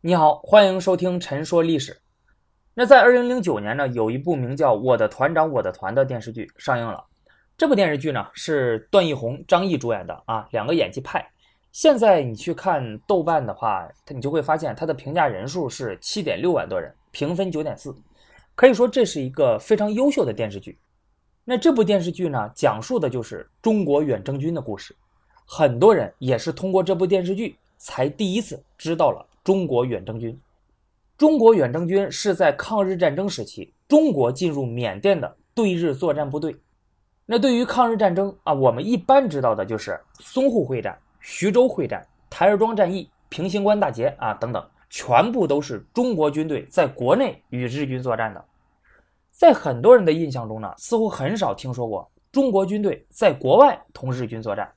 你好，欢迎收听《陈说历史》。那在二零零九年呢，有一部名叫《我的团长我的团》的电视剧上映了。这部电视剧呢是段奕宏、张译主演的啊，两个演技派。现在你去看豆瓣的话，你就会发现它的评价人数是七点六万多人，评分九点四，可以说这是一个非常优秀的电视剧。那这部电视剧呢，讲述的就是中国远征军的故事。很多人也是通过这部电视剧才第一次知道了。中国远征军，中国远征军是在抗日战争时期中国进入缅甸的对日作战部队。那对于抗日战争啊，我们一般知道的就是淞沪会战、徐州会战、台儿庄战役、平型关大捷啊等等，全部都是中国军队在国内与日军作战的。在很多人的印象中呢，似乎很少听说过中国军队在国外同日军作战。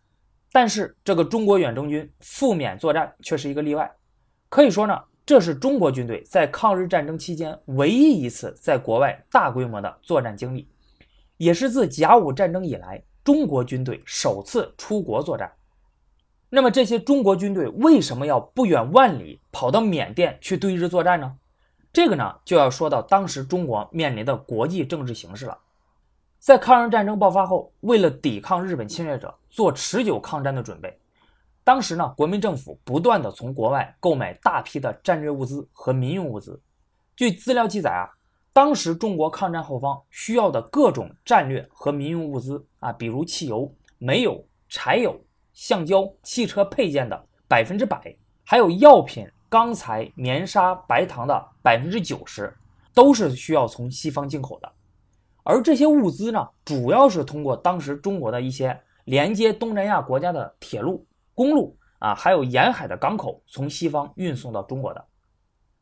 但是这个中国远征军赴缅作战却是一个例外。可以说呢，这是中国军队在抗日战争期间唯一一次在国外大规模的作战经历，也是自甲午战争以来中国军队首次出国作战。那么这些中国军队为什么要不远万里跑到缅甸去对日作战呢？这个呢，就要说到当时中国面临的国际政治形势了。在抗日战争爆发后，为了抵抗日本侵略者，做持久抗战的准备。当时呢，国民政府不断的从国外购买大批的战略物资和民用物资。据资料记载啊，当时中国抗战后方需要的各种战略和民用物资啊，比如汽油、煤油、柴油、橡胶、汽车配件的百分之百，还有药品、钢材、棉纱、白糖的百分之九十，都是需要从西方进口的。而这些物资呢，主要是通过当时中国的一些连接东南亚国家的铁路。公路啊，还有沿海的港口，从西方运送到中国的。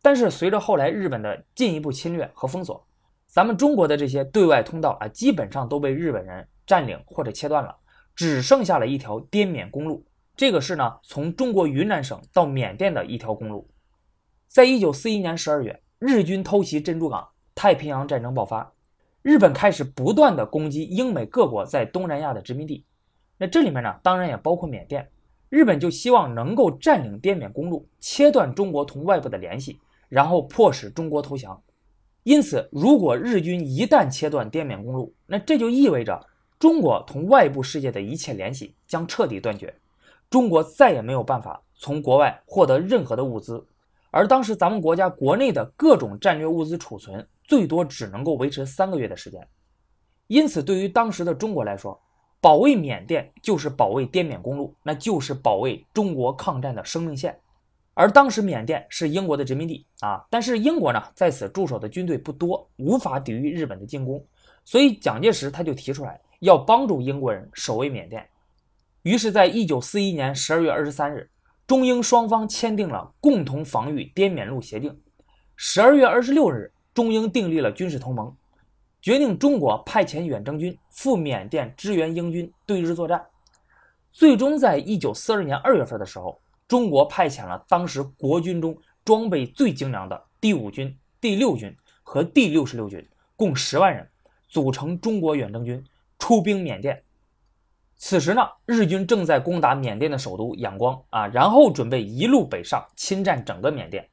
但是随着后来日本的进一步侵略和封锁，咱们中国的这些对外通道啊，基本上都被日本人占领或者切断了，只剩下了一条滇缅公路。这个是呢，从中国云南省到缅甸的一条公路。在一九四一年十二月，日军偷袭珍珠港，太平洋战争爆发，日本开始不断的攻击英美各国在东南亚的殖民地。那这里面呢，当然也包括缅甸。日本就希望能够占领滇缅公路，切断中国同外部的联系，然后迫使中国投降。因此，如果日军一旦切断滇缅公路，那这就意味着中国同外部世界的一切联系将彻底断绝，中国再也没有办法从国外获得任何的物资。而当时咱们国家国内的各种战略物资储存，最多只能够维持三个月的时间。因此，对于当时的中国来说，保卫缅甸就是保卫滇缅公路，那就是保卫中国抗战的生命线。而当时缅甸是英国的殖民地啊，但是英国呢在此驻守的军队不多，无法抵御日本的进攻，所以蒋介石他就提出来要帮助英国人守卫缅甸。于是，在一九四一年十二月二十三日，中英双方签订了共同防御滇缅路协定。十二月二十六日，中英订立了军事同盟。决定中国派遣远征军赴缅甸支援英军对日作战，最终在一九四二年二月份的时候，中国派遣了当时国军中装备最精良的第五军、第六军和第六十六军，共十万人，组成中国远征军出兵缅甸。此时呢，日军正在攻打缅甸的首都仰光啊，然后准备一路北上侵占整个缅甸，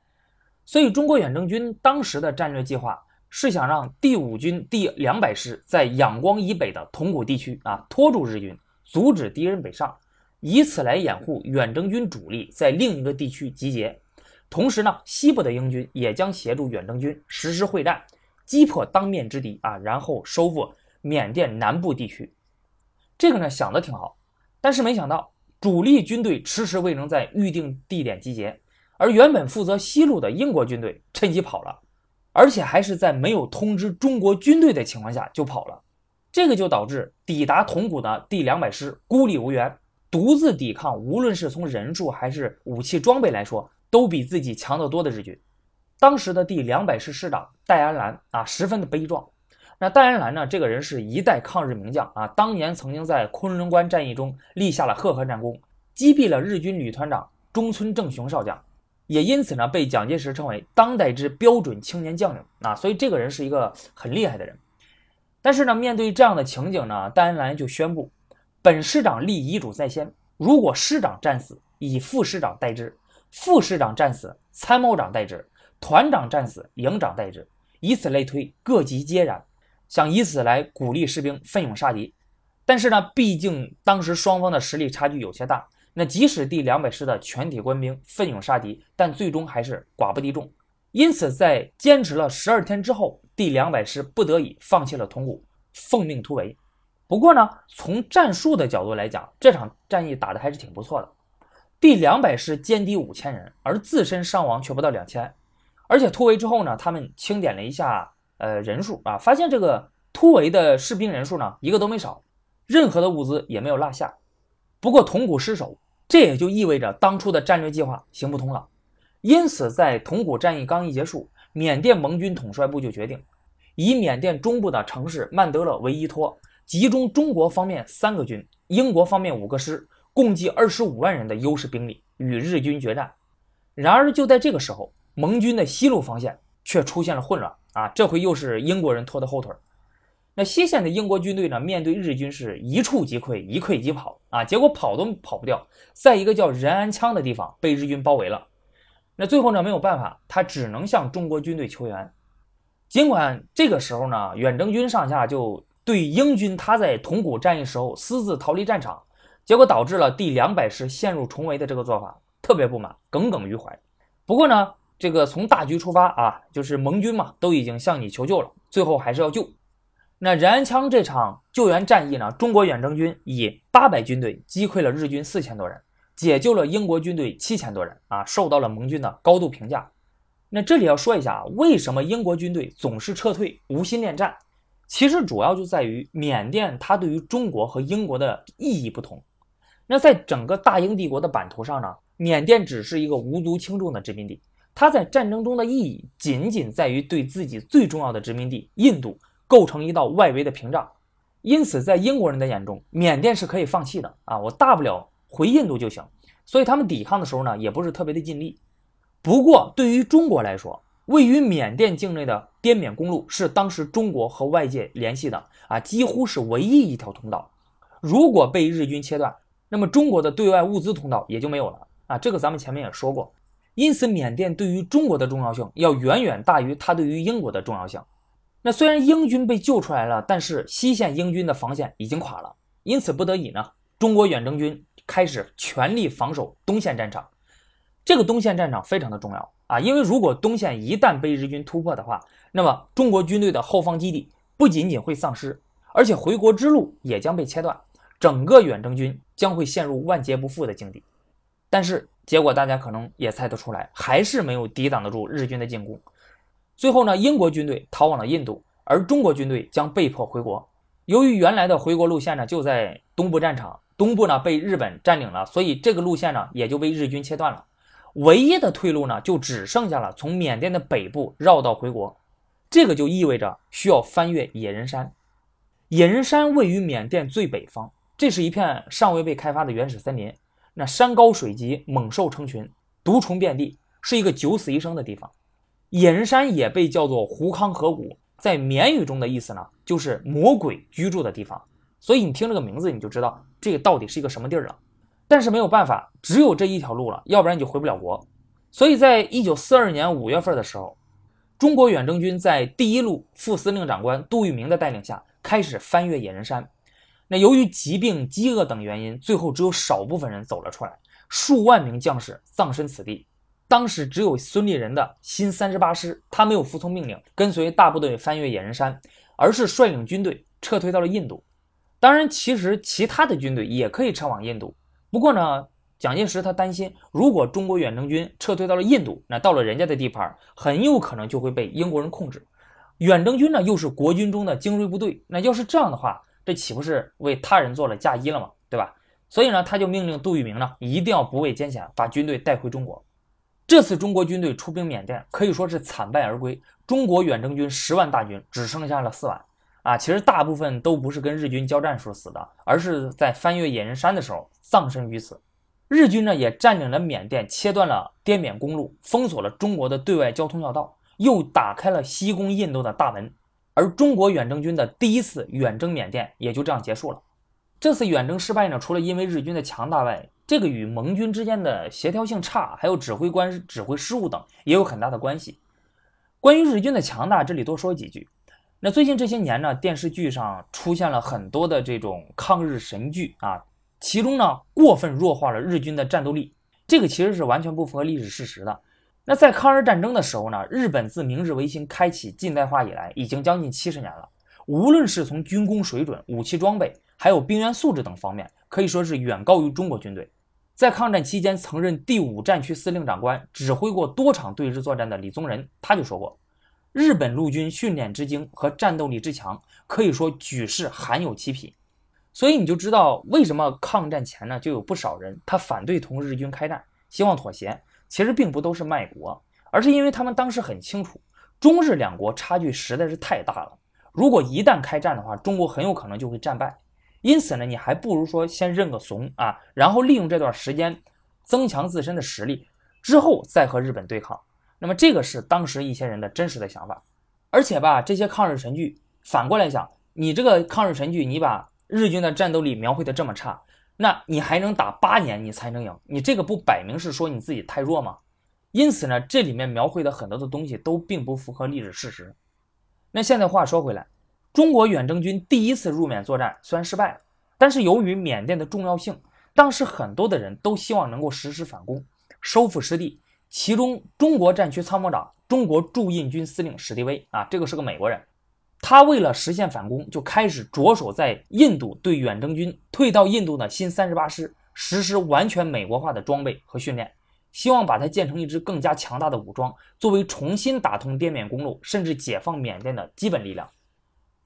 所以中国远征军当时的战略计划。是想让第五军第两百师在仰光以北的铜鼓地区啊拖住日军，阻止敌人北上，以此来掩护远征军主力在另一个地区集结。同时呢，西部的英军也将协助远征军实施会战，击破当面之敌啊，然后收复缅甸南部地区。这个呢想的挺好，但是没想到主力军队迟迟未能在预定地点集结，而原本负责西路的英国军队趁机跑了。而且还是在没有通知中国军队的情况下就跑了，这个就导致抵达铜鼓的第两百师孤立无援，独自抵抗，无论是从人数还是武器装备来说，都比自己强得多的日军。当时的第两百师师长戴安澜啊，十分的悲壮。那戴安澜呢，这个人是一代抗日名将啊，当年曾经在昆仑关战役中立下了赫赫战功，击毙了日军旅团长中村正雄少将。也因此呢，被蒋介石称为当代之标准青年将领啊，所以这个人是一个很厉害的人。但是呢，面对这样的情景呢，戴安澜就宣布，本师长立遗嘱在先，如果师长战死，以副师长代之，副师长战死，参谋长代之；团长战死，营长代之。以此类推，各级皆然。想以此来鼓励士兵奋勇杀敌。但是呢，毕竟当时双方的实力差距有些大。那即使第两百师的全体官兵奋勇杀敌，但最终还是寡不敌众。因此，在坚持了十二天之后，第两百师不得已放弃了铜鼓，奉命突围。不过呢，从战术的角度来讲，这场战役打得还是挺不错的。第两百师歼敌五千人，而自身伤亡却不到两千。而且突围之后呢，他们清点了一下，呃，人数啊，发现这个突围的士兵人数呢，一个都没少，任何的物资也没有落下。不过铜鼓失守，这也就意味着当初的战略计划行不通了。因此，在铜鼓战役刚一结束，缅甸盟军统帅部就决定，以缅甸中部的城市曼德勒为依托。集中中国方面三个军，英国方面五个师，共计二十五万人的优势兵力与日军决战。然而就在这个时候，盟军的西路防线却出现了混乱啊！这回又是英国人拖的后腿。那西线的英国军队呢，面对日军是一触即溃，一溃即跑啊！结果跑都跑不掉，在一个叫仁安羌的地方被日军包围了。那最后呢，没有办法，他只能向中国军队求援。尽管这个时候呢，远征军上下就。对英军他在铜鼓战役时候私自逃离战场，结果导致了第两百师陷入重围的这个做法，特别不满，耿耿于怀。不过呢，这个从大局出发啊，就是盟军嘛都已经向你求救了，最后还是要救。那仁安羌这场救援战役呢，中国远征军以八百军队击溃了日军四千多人，解救了英国军队七千多人啊，受到了盟军的高度评价。那这里要说一下，为什么英国军队总是撤退，无心恋战？其实主要就在于缅甸，它对于中国和英国的意义不同。那在整个大英帝国的版图上呢，缅甸只是一个无足轻重的殖民地，它在战争中的意义仅仅在于对自己最重要的殖民地印度构成一道外围的屏障。因此，在英国人的眼中，缅甸是可以放弃的啊，我大不了回印度就行。所以他们抵抗的时候呢，也不是特别的尽力。不过对于中国来说，位于缅甸境内的滇缅公路是当时中国和外界联系的啊，几乎是唯一一条通道。如果被日军切断，那么中国的对外物资通道也就没有了啊。这个咱们前面也说过。因此，缅甸对于中国的重要性要远远大于它对于英国的重要性。那虽然英军被救出来了，但是西线英军的防线已经垮了。因此，不得已呢，中国远征军开始全力防守东线战场。这个东线战场非常的重要。啊，因为如果东线一旦被日军突破的话，那么中国军队的后方基地不仅仅会丧失，而且回国之路也将被切断，整个远征军将会陷入万劫不复的境地。但是结果大家可能也猜得出来，还是没有抵挡得住日军的进攻。最后呢，英国军队逃往了印度，而中国军队将被迫回国。由于原来的回国路线呢就在东部战场，东部呢被日本占领了，所以这个路线呢也就被日军切断了。唯一的退路呢，就只剩下了从缅甸的北部绕道回国，这个就意味着需要翻越野人山。野人山位于缅甸最北方，这是一片尚未被开发的原始森林。那山高水急，猛兽成群，毒虫遍地，是一个九死一生的地方。野人山也被叫做胡康河谷，在缅语中的意思呢，就是魔鬼居住的地方。所以你听这个名字，你就知道这个到底是一个什么地儿了。但是没有办法，只有这一条路了，要不然你就回不了国。所以在一九四二年五月份的时候，中国远征军在第一路副司令长官杜聿明的带领下，开始翻越野人山。那由于疾病、饥饿等原因，最后只有少部分人走了出来，数万名将士葬身此地。当时只有孙立人的新三十八师，他没有服从命令，跟随大部队翻越野人山，而是率领军队撤退到了印度。当然，其实其他的军队也可以撤往印度。不过呢，蒋介石他担心，如果中国远征军撤退到了印度，那到了人家的地盘，很有可能就会被英国人控制。远征军呢，又是国军中的精锐部队，那要是这样的话，这岂不是为他人做了嫁衣了吗？对吧？所以呢，他就命令杜聿明呢，一定要不畏艰险，把军队带回中国。这次中国军队出兵缅甸，可以说是惨败而归。中国远征军十万大军只剩下了四万。啊，其实大部分都不是跟日军交战时候死的，而是在翻越野人山的时候丧身于此。日军呢也占领了缅甸，切断了滇缅公路，封锁了中国的对外交通要道，又打开了西攻印度的大门。而中国远征军的第一次远征缅甸也就这样结束了。这次远征失败呢，除了因为日军的强大外，这个与盟军之间的协调性差，还有指挥官指挥失误等也有很大的关系。关于日军的强大，这里多说几句。那最近这些年呢，电视剧上出现了很多的这种抗日神剧啊，其中呢过分弱化了日军的战斗力，这个其实是完全不符合历史事实的。那在抗日战争的时候呢，日本自明治维新开启近代化以来，已经将近七十年了。无论是从军工水准、武器装备，还有兵员素质等方面，可以说是远高于中国军队。在抗战期间，曾任第五战区司令长官、指挥过多场对日作战的李宗仁，他就说过：“日本陆军训练之精和战斗力之强，可以说举世罕有其匹。”所以你就知道为什么抗战前呢，就有不少人他反对同日军开战，希望妥协。其实并不都是卖国，而是因为他们当时很清楚，中日两国差距实在是太大了。如果一旦开战的话，中国很有可能就会战败。因此呢，你还不如说先认个怂啊，然后利用这段时间增强自身的实力，之后再和日本对抗。那么这个是当时一些人的真实的想法。而且吧，这些抗日神剧反过来讲，你这个抗日神剧，你把日军的战斗力描绘的这么差。那你还能打八年，你才能赢？你这个不摆明是说你自己太弱吗？因此呢，这里面描绘的很多的东西都并不符合历史事实。那现在话说回来，中国远征军第一次入缅作战虽然失败了，但是由于缅甸的重要性，当时很多的人都希望能够实施反攻，收复失地。其中，中国战区参谋长、中国驻印军司令史迪威啊，这个是个美国人。他为了实现反攻，就开始着手在印度对远征军退到印度的新三十八师实施完全美国化的装备和训练，希望把它建成一支更加强大的武装，作为重新打通滇缅公路，甚至解放缅甸的基本力量。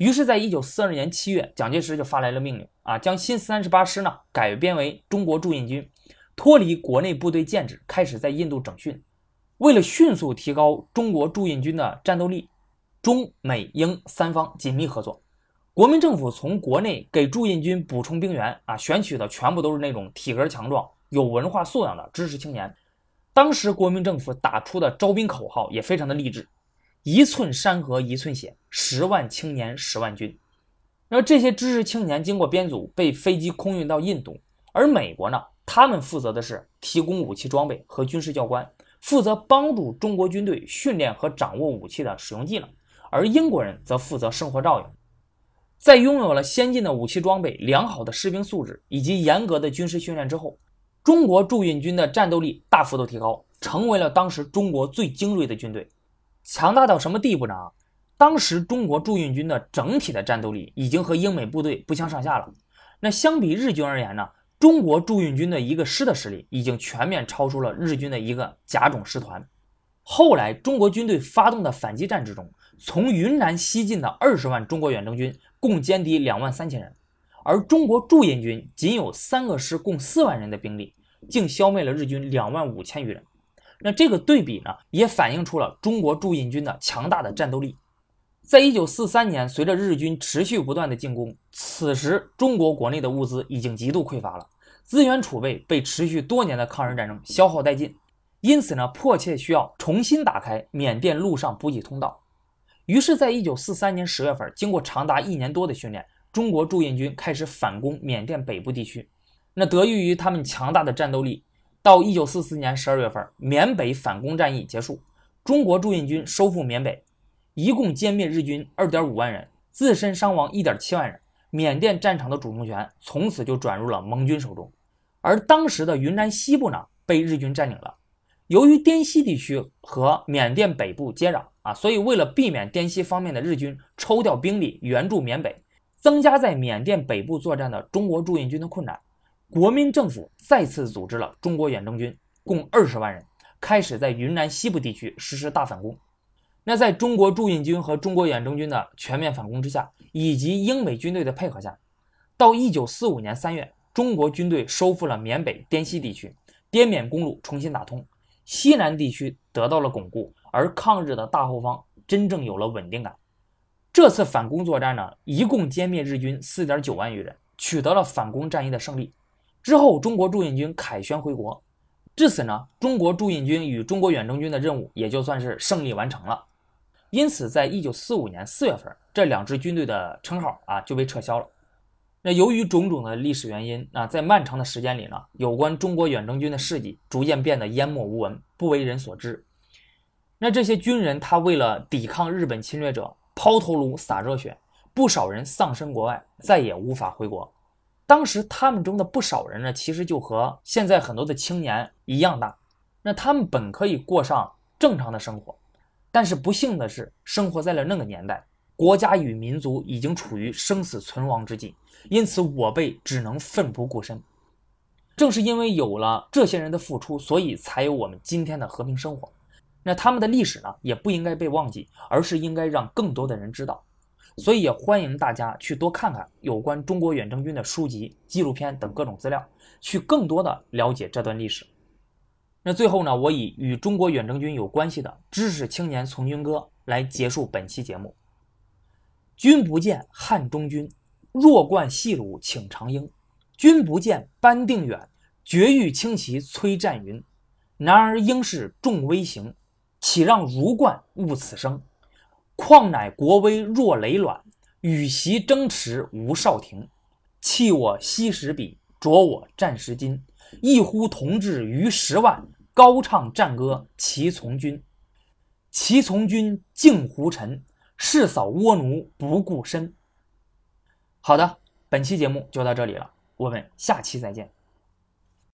于是，在一九四二年七月，蒋介石就发来了命令啊，将新三十八师呢改编为中国驻印军，脱离国内部队建制，开始在印度整训。为了迅速提高中国驻印军的战斗力。中美英三方紧密合作，国民政府从国内给驻印军补充兵员啊，选取的全部都是那种体格强壮、有文化素养的知识青年。当时国民政府打出的招兵口号也非常的励志：“一寸山河一寸血，十万青年十万军。”那么这些知识青年经过编组，被飞机空运到印度，而美国呢，他们负责的是提供武器装备和军事教官，负责帮助中国军队训练和掌握武器的使用技能。而英国人则负责生活照应。在拥有了先进的武器装备、良好的士兵素质以及严格的军事训练之后，中国驻印军的战斗力大幅度提高，成为了当时中国最精锐的军队。强大到什么地步呢？当时中国驻印军的整体的战斗力已经和英美部队不相上下了。那相比日军而言呢？中国驻印军的一个师的实力已经全面超出了日军的一个甲种师团。后来，中国军队发动的反击战之中，从云南西进的二十万中国远征军共歼敌两万三千人，而中国驻印军仅有三个师，共四万人的兵力，竟消灭了日军两万五千余人。那这个对比呢，也反映出了中国驻印军的强大的战斗力。在一九四三年，随着日军持续不断的进攻，此时中国国内的物资已经极度匮乏了，资源储备被持续多年的抗日战争消耗殆尽，因此呢，迫切需要重新打开缅甸陆上补给通道。于是，在一九四三年十月份，经过长达一年多的训练，中国驻印军开始反攻缅甸北部地区。那得益于他们强大的战斗力，到一九四四年十二月份，缅北反攻战役结束，中国驻印军收复缅北，一共歼灭日军二点五万人，自身伤亡一点七万人。缅甸战场的主动权从此就转入了盟军手中，而当时的云南西部呢，被日军占领了。由于滇西地区和缅甸北部接壤啊，所以为了避免滇西方面的日军抽调兵力援助缅北，增加在缅甸北部作战的中国驻印军的困难，国民政府再次组织了中国远征军，共二十万人，开始在云南西部地区实施大反攻。那在中国驻印军和中国远征军的全面反攻之下，以及英美军队的配合下，到一九四五年三月，中国军队收复了缅北滇西地区，滇缅公路重新打通。西南地区得到了巩固，而抗日的大后方真正有了稳定感。这次反攻作战呢，一共歼灭日军四点九万余人，取得了反攻战役的胜利。之后，中国驻印军凯旋回国，至此呢，中国驻印军与中国远征军的任务也就算是胜利完成了。因此，在一九四五年四月份，这两支军队的称号啊就被撤销了。那由于种种的历史原因啊，在漫长的时间里呢，有关中国远征军的事迹逐渐变得淹没无闻，不为人所知。那这些军人他为了抵抗日本侵略者，抛头颅洒热血，不少人丧身国外，再也无法回国。当时他们中的不少人呢，其实就和现在很多的青年一样大。那他们本可以过上正常的生活，但是不幸的是，生活在了那个年代。国家与民族已经处于生死存亡之际，因此我辈只能奋不顾身。正是因为有了这些人的付出，所以才有我们今天的和平生活。那他们的历史呢，也不应该被忘记，而是应该让更多的人知道。所以也欢迎大家去多看看有关中国远征军的书籍、纪录片等各种资料，去更多的了解这段历史。那最后呢，我以与中国远征军有关系的知识青年从军歌来结束本期节目。君不见汉中军，弱冠细鲁请长缨。君不见班定远，绝域轻骑催战云。男儿应是重威行，岂让儒冠误此生？况乃国威若累卵，与席争持无少廷。弃我昔时笔，着我战时金。一呼同志于十万，高唱战歌齐从军。齐从军敬胡尘。誓扫倭奴不顾身。好的，本期节目就到这里了，我们下期再见。